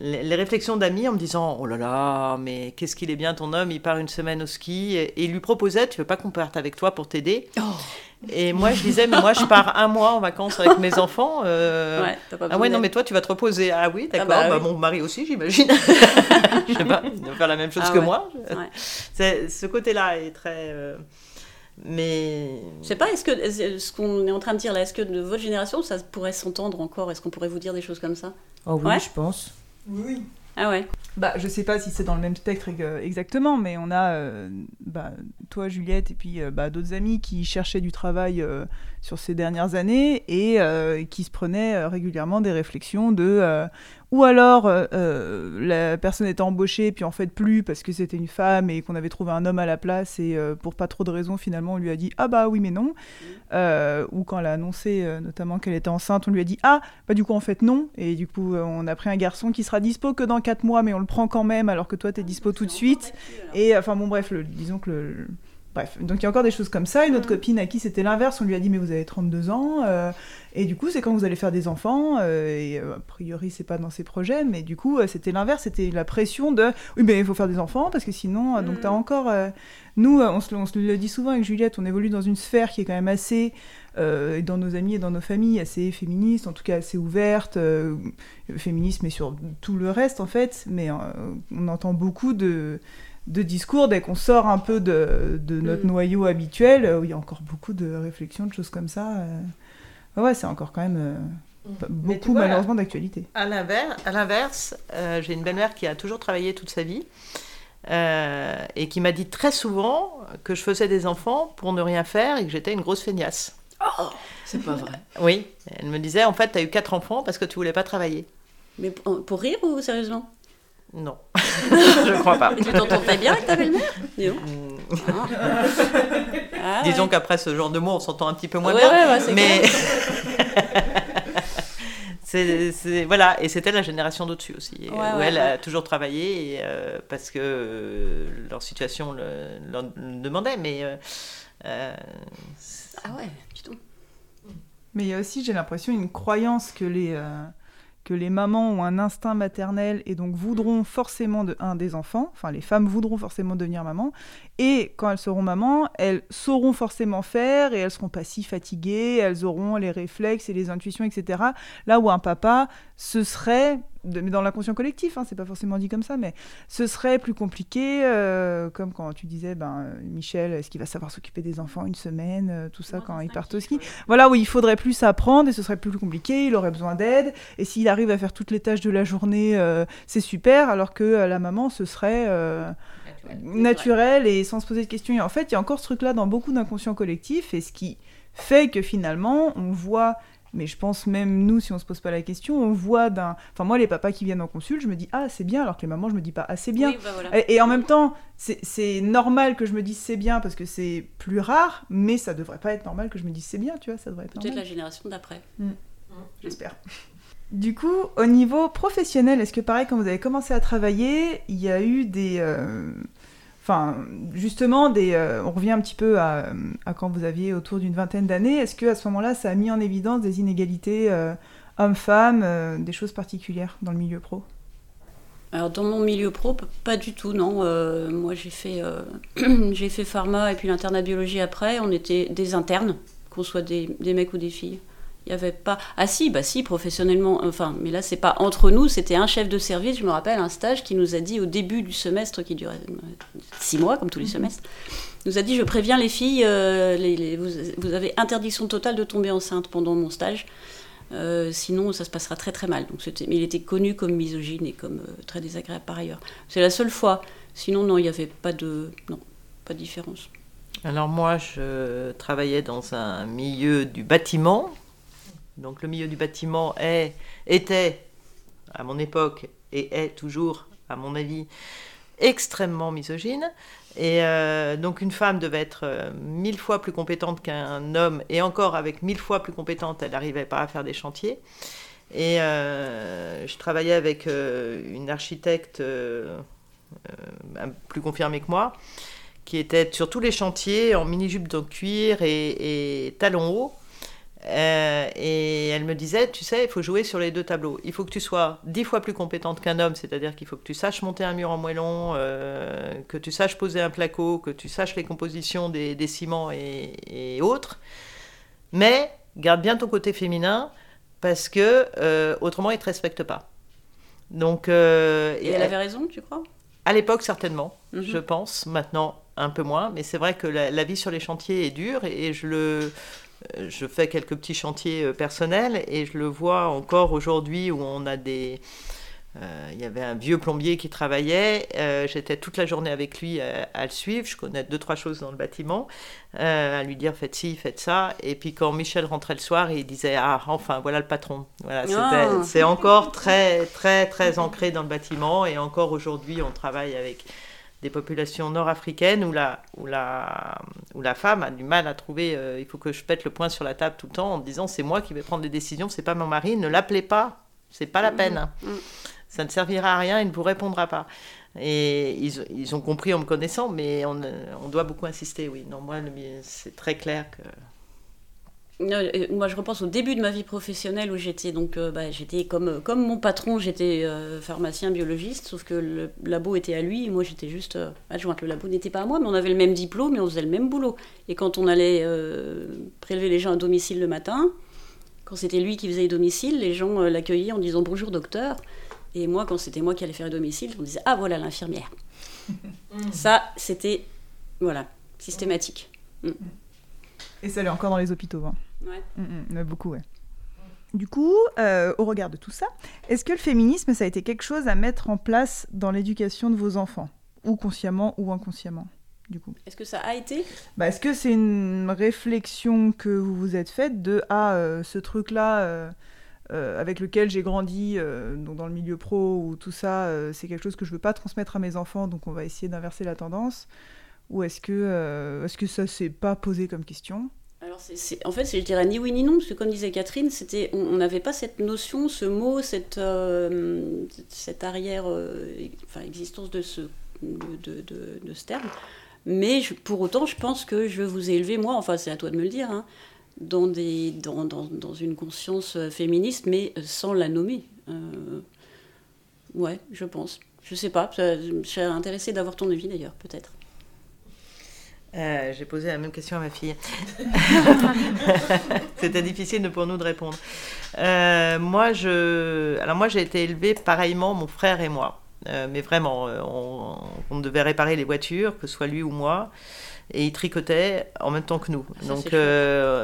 les, les réflexions d'amis en me disant Oh là là, mais qu'est-ce qu'il est bien ton homme, il part une semaine au ski. Et, et il lui proposait Tu veux pas qu'on parte avec toi pour t'aider? Et moi je disais Mais moi je pars un mois en vacances avec mes enfants. euh, Ouais, t'as pas ah ouais, non, mais toi, tu vas te reposer. Ah oui, d'accord. bah bah, oui. Mon mari aussi, j'imagine. Je sais pas, il va faire la même chose Ah que ouais. moi. Ouais. Ce côté-là est très... euh, Mais... Je sais pas, est-ce que ce qu'on est en train de dire là, est-ce que de votre génération, ça pourrait s'entendre encore? Est-ce qu'on pourrait vous dire des choses comme ça? Oh oui Ouais. je pense Oui. Ah ouais Bah, je sais pas si c'est dans le même spectre exactement, mais on a, euh, bah, toi Juliette, et puis euh, bah, d'autres amis qui cherchaient du travail euh, sur ces dernières années et qui se prenaient régulièrement des réflexions de ou alors euh, euh, la personne était embauchée puis en fait plus parce que c'était une femme et qu'on avait trouvé un homme à la place et euh, pour pas trop de raisons finalement on lui a dit ah bah oui mais non. Ou quand elle a annoncé notamment qu'elle était enceinte on lui a dit ah bah du coup en fait non. Et du coup on a pris un garçon qui sera dispo que dans 4 mois mais on le prend quand même alors que toi t'es dispo tout de suite. Et enfin bon bref le- disons que le- Bref, donc il y a encore des choses comme ça. Une autre copine à qui c'était l'inverse, on lui a dit mais vous avez 32 ans, euh, et du coup c'est quand vous allez faire des enfants, euh, et euh, a priori c'est pas dans ses projets, mais du coup c'était l'inverse, c'était la pression de oui mais il faut faire des enfants parce que sinon, euh, donc t'as encore... nous, on se, le- on se le dit souvent avec Juliette, on évolue dans une sphère qui est quand même assez, dans nos amis et dans nos familles, assez féministe, en tout cas assez ouverte, féministe mais sur tout le reste en fait, mais on entend beaucoup de de discours dès qu'on sort un peu de, de notre Mm. noyau habituel, euh, où il y a encore beaucoup de réflexions, de choses comme ça. euh. Ouais, c'est encore quand même euh, tu beaucoup vois, malheureusement d'actualité. À l'inverse, euh, j'ai une belle-mère qui a toujours travaillé toute sa vie euh, et qui m'a dit très souvent que je faisais des enfants pour ne rien faire et que j'étais une grosse feignasse. C'est pas vrai. Oui, elle me disait en fait, tu as eu quatre enfants parce que tu voulais pas travailler. Mais pour, pour rire ou sérieusement? Non, je crois pas. Et tu t'entendais bien avec ta belle-mère. Ah. Ah, Disons ouais. qu'après ce genre de mots, on s'entend un petit peu moins Ouais, bien. ouais, ouais, c'est mais c'est c'est- voilà et c'était la génération d'au-dessus aussi Ouais, où ouais, elle ouais. a toujours travaillé et, euh, parce que euh, leur situation le, demandait mais euh, Ah ouais, putain. Mais il y a aussi, j'ai l'impression, une croyance que les, euh, les mamans ont un instinct maternel et donc voudront forcément un des enfants. Enfin, les femmes voudront forcément devenir maman. Et quand elles seront maman, elles sauront forcément faire et elles seront pas si fatiguées, elles auront les réflexes et les intuitions, etc. Là où un papa, ce serait, de- mais dans l'inconscient collectif, hein, c'est pas forcément dit comme ça, mais ce serait plus compliqué, euh, comme quand tu disais, ben, Michel, est-ce qu'il va savoir s'occuper des enfants une semaine, euh, tout ça, quand il part au ski? voilà où il faudrait plus apprendre et ce serait plus compliqué, il aurait besoin d'aide. Et s'il arrive à faire toutes les tâches de la journée, euh, c'est super, alors que la maman, ce serait naturel et sans se poser de questions. Et en fait, il y a encore ce truc-là dans beaucoup d'inconscients collectifs, et ce qui fait que finalement, on voit, mais je pense même nous, si on se pose pas la question, on voit d'un... Enfin, moi, les papas qui viennent en consul, je me dis, ah, c'est bien, alors que les mamans, je me dis pas, ah, c'est bien. Oui, bah voilà. Et, et en même temps, c'est- normal que je me dise c'est bien parce que c'est plus rare, mais ça devrait pas être normal que je me dise c'est bien, tu vois, ça devrait être Peut-être la génération d'après. Mm. J'espère. Du coup, au niveau professionnel, est-ce que pareil, quand vous avez commencé à travailler, il y a eu des... euh, Enfin, justement, euh, on revient un petit peu à, quand vous aviez autour d'une vingtaine d'années. Est-ce que à ce moment-là, ça a mis en évidence des inégalités euh, hommes-femmes, euh, des choses particulières dans le milieu pro? Alors dans mon milieu pro, pas du tout, non. Moi j'ai fait, j'ai pharma et puis l'internat biologie après. On était des internes, qu'on soit des mecs ou des filles. Il y avait pas. Ah si, bah si, professionnellement. Enfin, mais là c'est pas entre nous. C'était un chef de service, je me rappelle, un stage qui nous a dit au début du semestre qui durait euh, six mois comme tous les semestres, nous a dit je préviens les filles, euh, les- les- vous, vous avez interdiction totale de tomber enceinte pendant mon stage. Euh, sinon, ça se passera très très mal. Donc, mais il était connu comme misogyne et comme euh, très désagréable par ailleurs. C'est la seule fois. Sinon, non, il n'y avait pas de, non, pas de différence. Alors moi, je travaillais dans un milieu du bâtiment. Donc le milieu du bâtiment était, à mon époque, et est toujours, à mon avis, extrêmement misogyne. Et euh, donc une femme devait être euh, mille fois plus compétente qu'un homme, et encore avec mille fois plus compétente, elle n'arrivait pas à faire des chantiers. Et euh, je travaillais avec une architecte plus confirmée que moi, qui était sur tous les chantiers en mini-jupe de cuir et talons hauts. Euh, et elle me disait, tu sais, il faut jouer sur les deux tableaux. Il faut que tu sois dix fois plus compétente qu'un homme, c'est-à-dire qu'il faut que tu saches monter un mur en moellon, euh, que tu saches poser un placo, que tu saches les compositions des, des ciments et, et autres. Mais garde bien ton côté féminin parce que euh, autrement, ils ne te respectent pas. Donc, euh, Et elle avait raison, tu crois? À l'époque, certainement, Mhm. je pense. Maintenant, un peu moins. Mais c'est vrai que la, la vie sur les chantiers est dure et, et je le. Euh, Je fais quelques petits chantiers euh, personnels et je le vois encore aujourd'hui où on a des. euh, Il y avait un vieux plombier qui travaillait. J'étais toute la journée avec lui à, à le suivre. Je connais deux, trois choses dans le bâtiment. à lui dire faites ci, faites ça. Et puis quand Michel rentrait le soir, il disait Ah, enfin, voilà le patron. Voilà, Ah. C'est encore très, très, très ancré dans le bâtiment. Et encore aujourd'hui, on travaille avec des populations nord-africaines où la, où, la, où la femme a du mal à trouver, euh, il faut que je pète le poing sur la table tout le temps en disant c'est moi qui vais prendre des décisions, c'est pas mon mari, ne l'appelez pas, c'est pas la peine. Mhm. Ça ne servira à rien, il ne vous répondra pas. Et ils, ils ont compris en me connaissant, mais on, on doit beaucoup insister, oui. Non, moi, c'est très clair que... Euh, Moi, je repense au début de ma vie professionnelle où j'étais donc, euh, bah, j'étais comme, comme mon patron, j'étais euh, pharmacien biologiste, sauf que le labo était à lui, et moi j'étais juste euh, adjointe. Le labo n'était pas à moi, mais on avait le même diplôme et on faisait le même boulot. Et quand on allait euh, prélever les gens à domicile le matin, quand c'était lui qui faisait les domiciles, les gens euh, l'accueillaient en disant bonjour docteur. Et moi, quand c'était moi qui allais faire les domiciles, on disait ah voilà l'infirmière. Ça, c'était voilà systématique. Et ça l'est encore dans les hôpitaux. hein. Ouais. Mm, mm, beaucoup, ouais. Du coup, euh, au regard de tout ça, est-ce que le féminisme, ça a été quelque chose à mettre en place dans l'éducation de vos enfants? Ou consciemment ou inconsciemment, du coup? Est-ce que ça a été? Bah, Est-ce que c'est une réflexion que vous vous êtes faite de « Ah, euh, ce truc-là, euh, euh, avec lequel j'ai grandi, euh, donc dans le milieu pro ou tout ça, euh, c'est quelque chose que je veux pas transmettre à mes enfants, donc on va essayer d'inverser la tendance » Ou est-ce que, euh, est-ce que ça s'est pas posé comme question? Alors, c'est- en fait, je dirais ni oui ni non, parce que comme disait Catherine, c'était, on n'avait pas cette notion, ce mot, cette, euh, cette arrière euh, enfin, existence de ce, de, de- de- de ce terme. Mais pour autant, je pense que je vous ai élevé, moi, enfin, c'est à toi de me le dire, hein, dans, des, dans, dans, dans une conscience euh, féministe, mais sans la nommer. Ouais, je pense. Je sais pas, je serais intéressée d'avoir ton avis d'ailleurs, peut-être. Euh, J'ai posé la même question à ma fille. C'était difficile pour nous de répondre. Euh, moi, je... Alors moi, j'ai été élevée pareillement, mon frère et moi. Euh, mais vraiment, on, on devait réparer les voitures, que ce soit lui ou moi. Et il tricotait en même temps que nous. Ça, Donc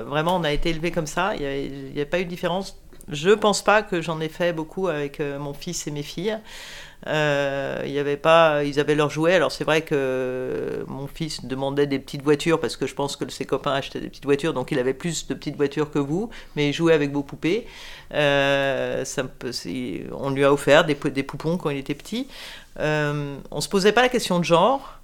vraiment, on a été élevés comme ça. Il n'y a, pas eu de différence. Je pense pas que j'en ai fait beaucoup avec euh, mon fils et mes filles. Euh, avait pas, ils avaient leurs jouets. Alors c'est vrai que mon fils demandait des petites voitures parce que je pense que ses copains achetaient des petites voitures, donc il avait plus de petites voitures que vous, mais il jouait avec vos poupées. Euh, on lui a offert des poupons quand il était petit. Euh, on se posait pas la question de genre.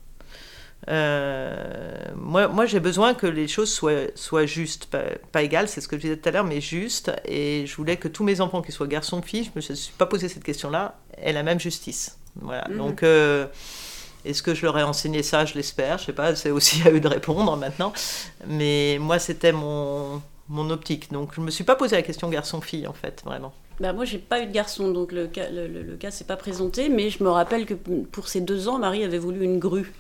Moi, moi j'ai besoin que les choses soient, soient justes, pas, pas égales, c'est ce que je disais tout à l'heure, mais justes. Et je voulais que tous mes enfants, qu'ils soient garçons ou filles, je ne me suis pas posé cette question-là, aient la même justice. Voilà. Mhm. Donc, euh, est-ce que je leur ai enseigné ça? Je l'espère. Je sais pas, c'est aussi à eux de répondre maintenant. Mais moi, c'était mon, mon optique. Donc, je me suis pas posé la question garçon-fille, en fait, vraiment. Bah, moi, j'ai pas eu de garçon, donc le cas, le, le- le cas s'est pas présenté, mais je me rappelle que pour ces deux ans, Marie avait voulu une grue.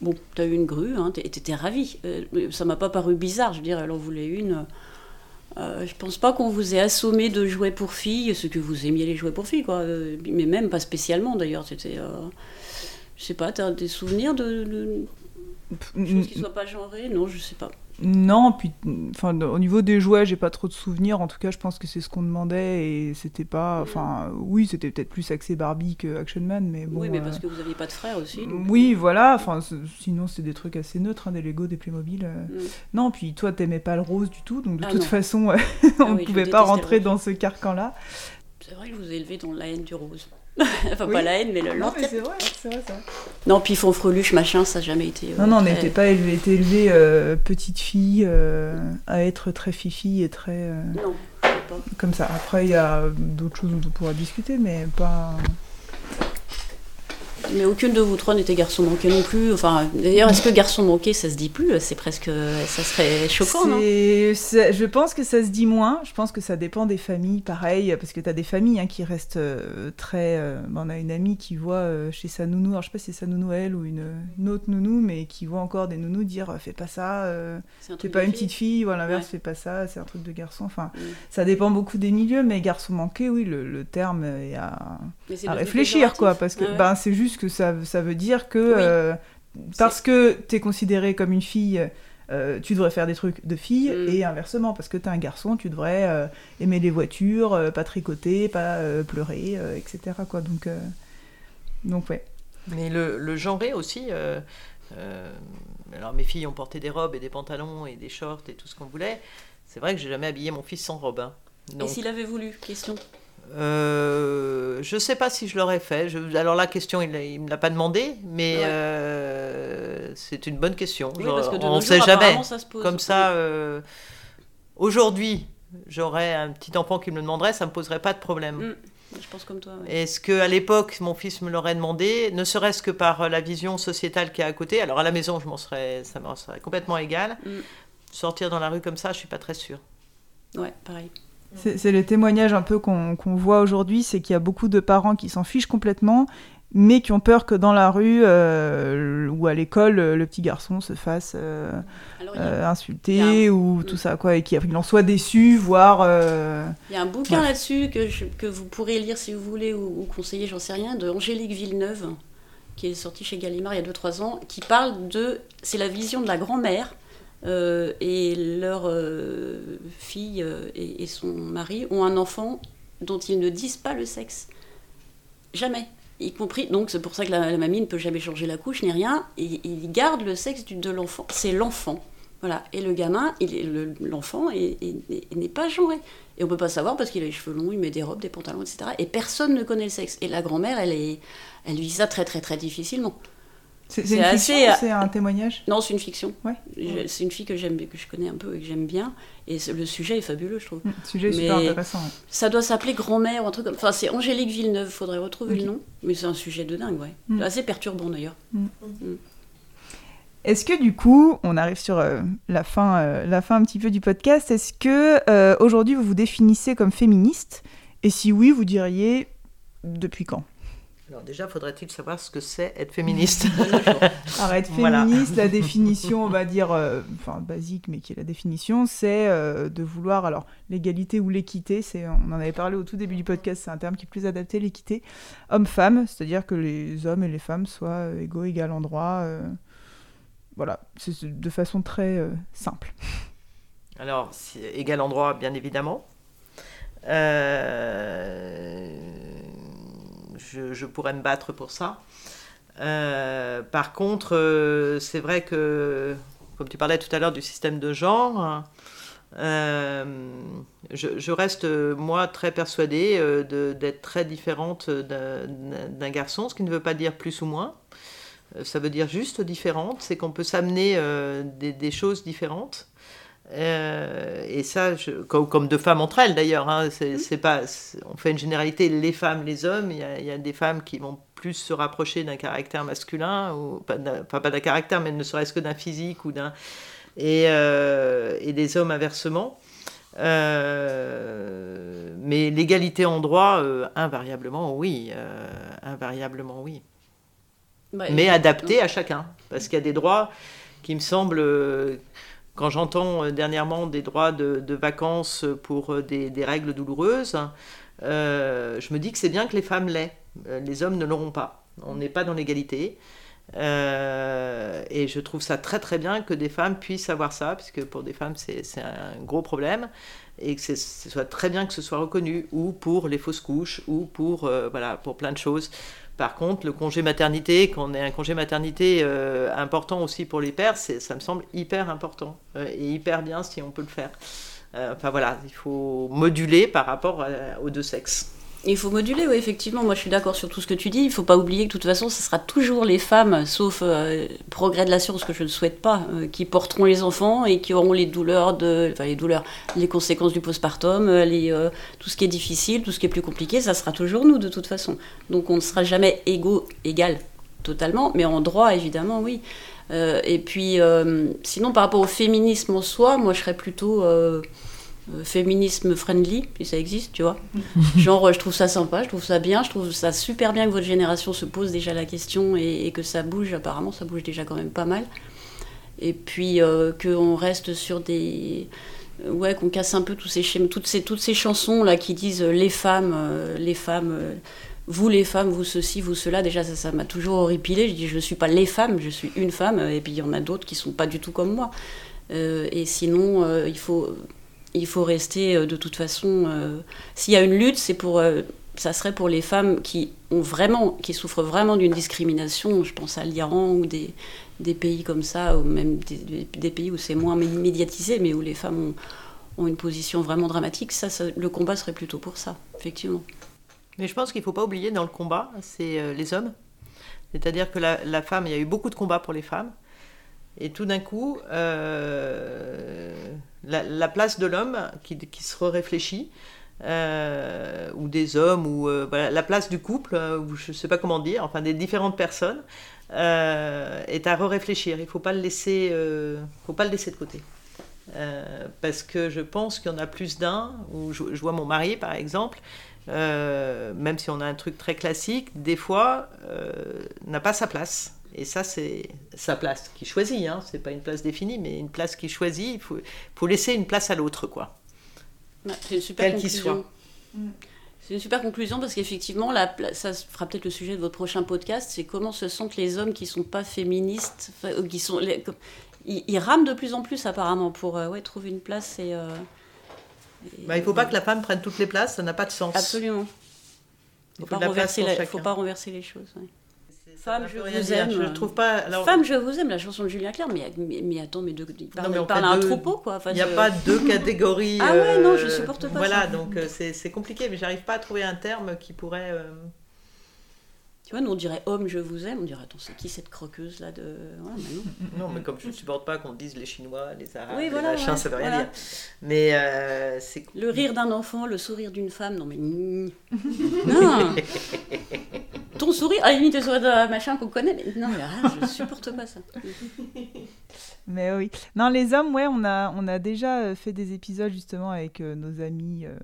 Bon, t'as eu une grue, hein, t'é- t'étais ravie. Euh, ça m'a pas paru bizarre, je veux dire, elle en voulait une. Euh, je pense pas qu'on vous ait assommé de jouets pour filles, ce que vous aimiez les jouets pour filles, quoi. Euh, mais même pas spécialement, d'ailleurs. C'était. euh, je sais pas, t'as des souvenirs de, de choses qui soient pas genrées? Non, je sais pas. Non, puis enfin au niveau des jouets, j'ai pas trop de souvenirs. En tout cas, je pense que c'est ce qu'on demandait et c'était pas. Enfin, oui, c'était peut-être plus axé Barbie que Action Man, mais bon. oui, mais euh, parce que vous aviez pas de frère aussi. donc- Oui, voilà. Enfin, sinon c'est des trucs assez neutres, hein, des Lego, des Playmobil. euh. Mm. Non, puis toi, t'aimais pas le rose du tout, donc de Ah toute non. façon, Ah on ne pouvait pas rentrer dans ce carcan-là. C'est vrai que je vous ai élevé dans la haine du rose. enfin, Oui. pas la haine, mais le Non, mais c'est vrai, c'est vrai ça. Non, puis Fonfreluche, machin, ça n'a jamais été. euh, Non, non, on très- n'était pas élevé, été élevé euh, petite fille euh, à être très fifi et très euh, Non, pas. comme ça. Après, il y a d'autres choses dont on pourra discuter, mais pas. Mais aucune de vous trois n'était garçon manqué non plus. Enfin, d'ailleurs, est-ce que garçon manqué, ça se dit plus C'est presque. Ça serait choquant, non Je pense que ça se dit moins. Je pense que ça dépend des familles, pareil, parce que tu as des familles hein, qui restent euh, très. euh, on a une amie qui voit euh, chez sa nounou, alors je sais pas si c'est sa nounou elle ou une, une autre nounou, mais qui voit encore des nounous dire euh, fais pas ça, un t'es truc pas une fille. petite fille, ou à l'inverse, Ouais. fais pas ça, c'est un truc de garçon. Enfin, Mm. ça dépend beaucoup des milieux, mais garçon manqué, oui, le, le terme est à, c'est à réfléchir, quoi, parce que Ah ouais. ben, c'est juste que ça, ça veut dire que Oui. euh, parce que t'es considéré comme une fille, euh, tu devrais faire des trucs de fille, Mm. et inversement, parce que t'es un garçon, tu devrais euh, aimer les voitures, euh, pas tricoter, pas euh, pleurer, euh, etc. Quoi. Donc, euh, donc ouais. Mais le, le genré aussi. euh, euh, alors, mes filles ont porté des robes et des pantalons et des shorts et tout ce qu'on voulait. C'est vrai que j'ai jamais habillé mon fils sans robe. hein. Et s'il avait voulu? Question. Euh, je sais pas si je l'aurais fait. Je- alors, la question, il, ne me l'a pas demandé, mais Ouais. euh, c'est une bonne question. Oui, Genre, parce que de on ne jours, sait jamais. ça se pose. Comme ça, euh, aujourd'hui, j'aurais un petit enfant qui me le demanderait, ça me poserait pas de problème. Mm. Je pense comme toi. ouais. Est-ce que à l'époque mon fils me l'aurait demandé, ne serait-ce que par la vision sociétale qui est à côté Alors à la maison, je m'en serais, ça m'en serait complètement égal. Mm. Sortir dans la rue comme ça, je suis pas très sûre. Ouais, pareil. C'est le témoignage un peu qu'on voit aujourd'hui, c'est qu'il y a beaucoup de parents qui s'en fichent complètement, mais qui ont peur que dans la rue euh, ou à l'école, le petit garçon se fasse euh, Alors, a- euh, insulter ou tout ça, quoi, et qu'il en soit déçu, voire... Il y a un bouquin Ouais. là-dessus que, je- que vous pourrez lire si vous voulez ou, ou conseiller, j'en sais rien, de Angélique Villeneuve, qui est sortie chez Gallimard il y a 2-3 ans, qui parle de. C'est la vision de la grand-mère euh, et leur euh, fille euh, et, son mari ont un enfant dont ils ne disent pas le sexe. Jamais. Y compris, donc c'est pour ça que la, mamie ne peut jamais changer la couche ni rien. Et il garde le sexe de l'enfant. C'est l'enfant. Voilà. Et le gamin, l'enfant est- est- est- n'est pas genré. Et on peut pas savoir parce qu'il a les cheveux longs, il met des robes, des pantalons, etc. Et personne ne connaît le sexe. Et la grand-mère, elle, est, elle vit ça très très très difficilement. C'est une assez, fiction ou euh, c'est un témoignage? Non, c'est une fiction. Ouais. C'est une fille que j'aime, que je connais un peu et que j'aime bien. Et le sujet est fabuleux, je trouve. Hmm, Sujet super Mais- intéressant. ouais. Ça doit s'appeler Grand-mère ou un truc comme. Enfin, c'est Angélique Villeneuve. Faudrait retrouver le nom. Mais c'est un sujet de dingue, ouais. Mm. Assez perturbant d'ailleurs. Est-ce que du coup, on arrive sur euh, la, fin, euh, la fin un petit peu du podcast, est-ce que euh, aujourd'hui vous vous définissez comme féministe? Et si oui, vous diriez depuis quand? Alors déjà, faudrait-il savoir ce que c'est être féministe Arrête Voilà. féministe, la définition, on va dire, euh, enfin basique, mais qui est la définition, c'est euh, de vouloir, alors l'égalité ou l'équité, c'est, on en avait parlé au tout début du podcast, c'est un terme qui est plus adapté, l'équité, homme-femme, c'est-à-dire que les hommes et les femmes soient euh, égaux, égales en droit, euh, voilà, c'est de façon très euh, simple. Alors, égal endroit, bien évidemment. Euh, je, pourrais me battre pour ça. Euh, par contre, euh, c'est vrai que, comme tu parlais tout à l'heure du système de genre, euh, je, reste, moi, très persuadée d'être très différente d'un garçon, ce qui ne veut pas dire plus ou moins. ça veut dire juste différente, c'est qu'on peut s'amener des, choses différentes. Et ça, je, comme, comme, deux femmes entre elles d'ailleurs, hein, c'est pas, on fait une généralité, les femmes, les hommes, il y, a, il y a des femmes qui vont plus se rapprocher d'un caractère masculin, ou pas pas d'un caractère, mais ne serait-ce que d'un physique ou d'un et, euh, et, des hommes inversement. Euh, mais l'égalité en droit, euh, invariablement oui, invariablement oui. mais adapté à chacun, parce qu'il y a des droits qui me semblent quand j'entends dernièrement des droits de, vacances pour des, des règles douloureuses, je me dis que c'est bien que les femmes l'aient. Euh, les hommes ne l'auront pas. On n'est pas dans l'égalité. Euh, et je trouve ça très très bien que des femmes puissent avoir ça, puisque pour des femmes c'est un gros problème, et que ce soit très bien que ce soit reconnu, ou pour les fausses couches, ou pour, euh, voilà, pour plein de choses. Par contre, le congé maternité, qu'on ait un congé maternité important aussi pour les pères, ça me semble hyper important, et hyper bien si on peut le faire. enfin voilà, il faut moduler par rapport aux deux sexes. Il faut moduler, oui, effectivement. Moi, je suis d'accord sur tout ce que tu dis. Il faut pas oublier que de toute façon, ce sera toujours les femmes, sauf euh, progrès de la science, que je ne souhaite pas, euh, qui porteront les enfants et qui auront les douleurs, de, enfin les douleurs, les conséquences du postpartum, euh, tout ce qui est difficile, tout ce qui est plus compliqué, ça sera toujours nous, de toute façon. Donc, on ne sera jamais égaux, égal, totalement, mais en droit, évidemment, oui. et puis, sinon, par rapport au féminisme en soi, moi, je serais plutôt euh, féminisme friendly, si ça existe, tu vois. Genre, je trouve ça sympa, je trouve ça bien, je trouve ça super bien que votre génération se pose déjà la question et, que ça bouge, apparemment, ça bouge déjà quand même pas mal. Et puis euh, qu'on reste sur des. Ouais, qu'on casse un peu tous ces schémas, toutes ces, toutes ces chansons là qui disent euh, les femmes, les femmes. vous les femmes, vous ceci, vous cela, déjà ça, ça m'a toujours horripilé. Je dis je ne suis pas les femmes, je suis une femme, et puis il y en a d'autres qui sont pas du tout comme moi. et sinon, il faut il faut rester euh, de toute façon. Euh, s'il y a une lutte, c'est pour, euh, ça serait pour les femmes qui ont vraiment, qui souffrent vraiment d'une discrimination. Je pense à l'Iran ou des, pays comme ça, ou même des, pays où c'est moins médiatisé, mais où les femmes ont, une position vraiment dramatique. Ça, le combat serait plutôt pour ça, effectivement. Mais je pense qu'il ne faut pas oublier dans le combat, c'est les hommes. C'est-à-dire que la, femme, il y a eu beaucoup de combats pour les femmes. Et tout d'un coup, la, place de l'homme qui, se réfléchit, euh, ou des hommes, ou euh, la place du couple, ou je ne sais pas comment dire, enfin des différentes personnes, est à réfléchir Il ne faut pas le laisser, faut pas le laisser de côté. parce que je pense qu'il y en a plus d'un, ou je, vois mon mari par exemple, même si on a un truc très classique, des fois n'a pas sa place. Et ça, c'est sa place qui choisit. Hein. C'est pas une place définie, mais une place qui choisit. Il faut, faut laisser une place à l'autre, quoi. c'est une super conclusion. C'est une super conclusion parce qu'effectivement, ça fera peut-être le sujet de votre prochain podcast. C'est comment se sentent les hommes qui sont pas féministes, qui sont, ils, rament de plus en plus apparemment pour euh, ouais, trouver une place et. Euh, bah, il ne faut pas que la femme prenne toutes les places, ça n'a pas de sens. Absolument. Il ne faut pas renverser les choses. Femme, je vous aime. Je trouve pas. Femme, je vous aime, la chanson de Julien Clerc, mais, mais, attends, mais de, il parle, non, parle à un troupeau, quoi. il n'y a pas deux catégories. ah ouais, non, je supporte pas Voilà, donc euh, c'est compliqué, mais j'arrive pas à trouver un terme qui pourrait. Euh, tu vois, nous on dirait homme, je vous aime, on dirait attends, c'est qui cette croqueuse là de. Ouais, mais non. non, mais comme je ne supporte pas qu'on dise les Chinois, les Arabes, les machins, ça veut rien dire. Mais euh, c'est. Le rire d'un enfant, le sourire d'une femme, non mais. non Ton sourire, à la limite le sourire d'un machin qu'on connaît, mais non, mais ah, je supporte pas ça. mais oui. Non, les hommes, ouais, on a, on a déjà fait des épisodes justement avec euh, nos amis. Euh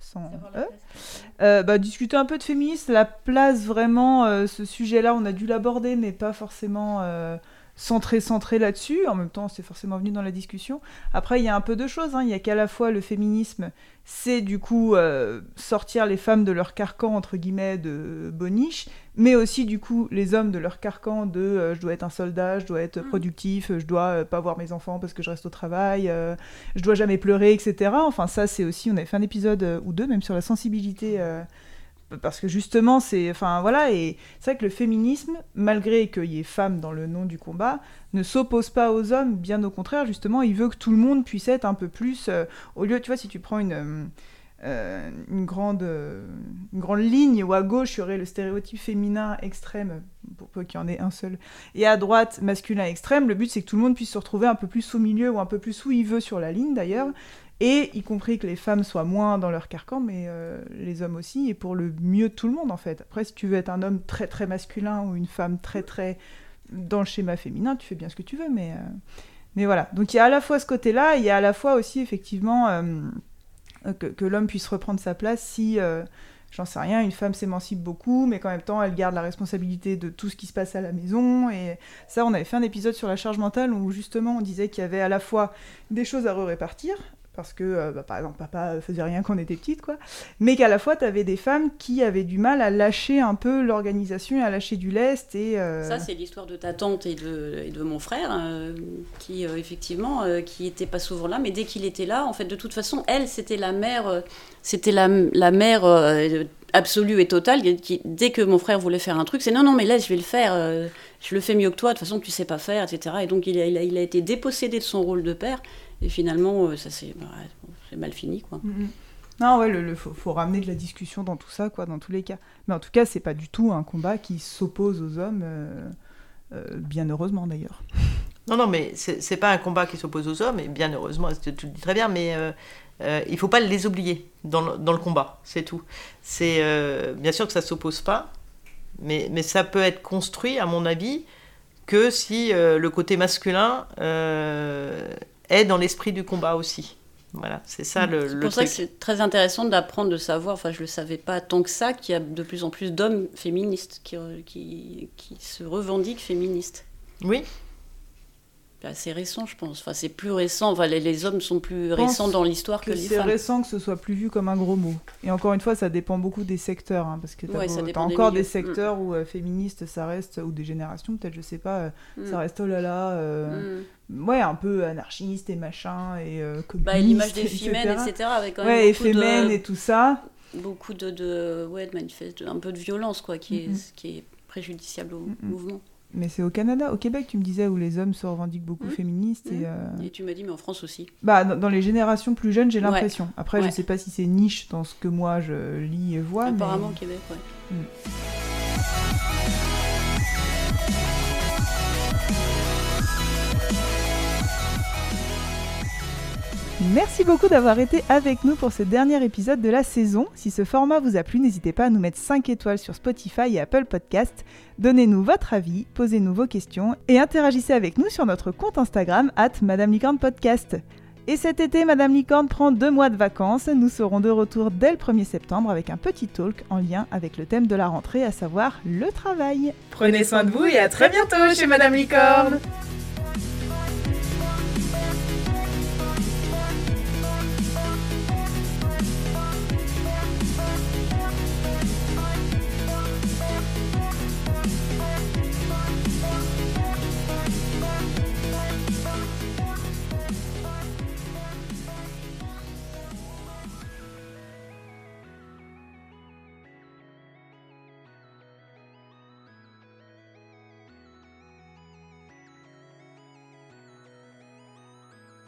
sans E. Euh, bah, discuter un peu de féminisme, la place vraiment, euh, ce sujet-là, on a dû l'aborder, mais pas forcément euh, centré, centré là-dessus. En même temps, c'est forcément venu dans la discussion. Après, il y a un peu de choses. Hein. Il y a qu'à la fois le féminisme, c'est du coup euh, sortir les femmes de leur carcan, entre guillemets, de boniche, mais aussi du coup les hommes de leur carcan de euh, je dois être un soldat, je dois être mm. productif, je dois euh, pas voir mes enfants parce que je reste au travail, je dois jamais pleurer, etc. Enfin, ça, c'est aussi, on avait fait un épisode ou deux, même sur la sensibilité parce que justement, c'est. Enfin, voilà, et c'est vrai que le féminisme, malgré qu'il y ait femmes dans le nom du combat, ne s'oppose pas aux hommes, bien au contraire, justement, il veut que tout le monde puisse être un peu plus. Euh, au lieu, tu vois, si tu prends une. euh, une, grande, euh, une grande ligne où à gauche il y aurait le stéréotype féminin extrême, pour peu qu'il y en ait un seul, et à droite masculin extrême. Le but c'est que tout le monde puisse se retrouver un peu plus au milieu ou un peu plus où il veut sur la ligne d'ailleurs, et y compris que les femmes soient moins dans leur carcan, mais euh, les hommes aussi, et pour le mieux de tout le monde en fait. Après, si tu veux être un homme très très masculin ou une femme très très dans le schéma féminin, tu fais bien ce que tu veux, mais, mais voilà. Donc il y a à la fois ce côté-là, il y a à la fois aussi effectivement euh, que, l'homme puisse reprendre sa place si, euh, j'en sais rien, une femme s'émancipe beaucoup, mais qu'en même temps elle garde la responsabilité de tout ce qui se passe à la maison. Et ça, on avait fait un épisode sur la charge mentale où justement on disait qu'il y avait à la fois des choses à répartir, parce que, euh, bah, par exemple, papa faisait rien quand on était petite, quoi. Mais qu'à la fois, tu avais des femmes qui avaient du mal à lâcher un peu l'organisation à lâcher du lest. Et, euh, Ça, c'est l'histoire de ta tante et de, mon frère, euh, qui, effectivement, qui n'était pas souvent là, mais dès qu'il était là, en fait, de toute façon, elle, c'était la mère, c'était la, mère absolue et totale. Qui, dès que mon frère voulait faire un truc, c'est non, non, mais laisse, je vais le faire, je le fais mieux que toi, de toute façon, tu sais pas faire, etc. Et donc, il a été dépossédé de son rôle de père. Et finalement, euh, ça bah, c'est mal fini, quoi. Mm, mm. Non, ouais, il faut, ramener de la discussion dans tout ça, quoi, dans tous les cas. Mais en tout cas, c'est pas du tout un combat qui s'oppose aux hommes, euh, euh, bien heureusement d'ailleurs. Non, non, mais c'est pas un combat qui s'oppose aux hommes, et bien heureusement, tu, le dis très bien, mais euh, il faut pas les oublier dans le, dans le combat, c'est tout. C'est bien sûr que ça s'oppose pas, mais, mais ça peut être construit, à mon avis, que si le côté masculin est dans l'esprit du combat aussi. Voilà, c'est ça le, C'est pour ça que c'est très intéressant d'apprendre, de savoir, enfin je ne le savais pas tant que ça, qu'il y a de plus en plus d'hommes féministes qui, qui, qui, se revendiquent féministes. Oui. C'est assez récent, je pense. Enfin, c'est plus récent. Enfin, les, hommes sont plus récents dans l'histoire que, les femmes. C'est récent que ce soit plus vu comme un gros mot. Et encore une fois, ça dépend beaucoup des secteurs. Hein, parce que tu as, encore des, secteurs mm. où euh, féministes, ça reste, ou des générations, peut-être, je sais pas, euh, ça mm. reste oh là là. Euh, mm. Ouais, un peu anarchiste et machin. Et bah, l'image des femmes, etc. Avec quand même ouais, et et tout ça. Beaucoup de, de, ouais, de manifestes, un peu de violence, quoi, qui, est, qui est préjudiciable au mouvement. Mais c'est au Canada, au Québec, tu me disais, où les hommes se revendiquent beaucoup mmh. féministes. Et, mmh. euh, et, tu m'as dit, mais en France aussi. Bah, dans, les générations plus jeunes, j'ai l'impression. Après, je sais pas si c'est niche dans ce que moi je lis et vois. Apparemment au Québec, ouais. Mmh. Merci beaucoup d'avoir été avec nous pour ce dernier épisode de la saison. Si ce format vous a plu, n'hésitez pas à nous mettre 5 étoiles sur Spotify et Apple Podcast. Donnez-nous votre avis, posez-nous vos questions et interagissez avec nous sur notre compte Instagram at Madame Licorne Podcast. Et cet été, Madame Licorne prend deux mois de vacances. Nous serons de retour dès le 1er septembre avec un petit talk en lien avec le thème de la rentrée, à savoir le travail. Prenez soin de vous et à très bientôt chez Madame Licorne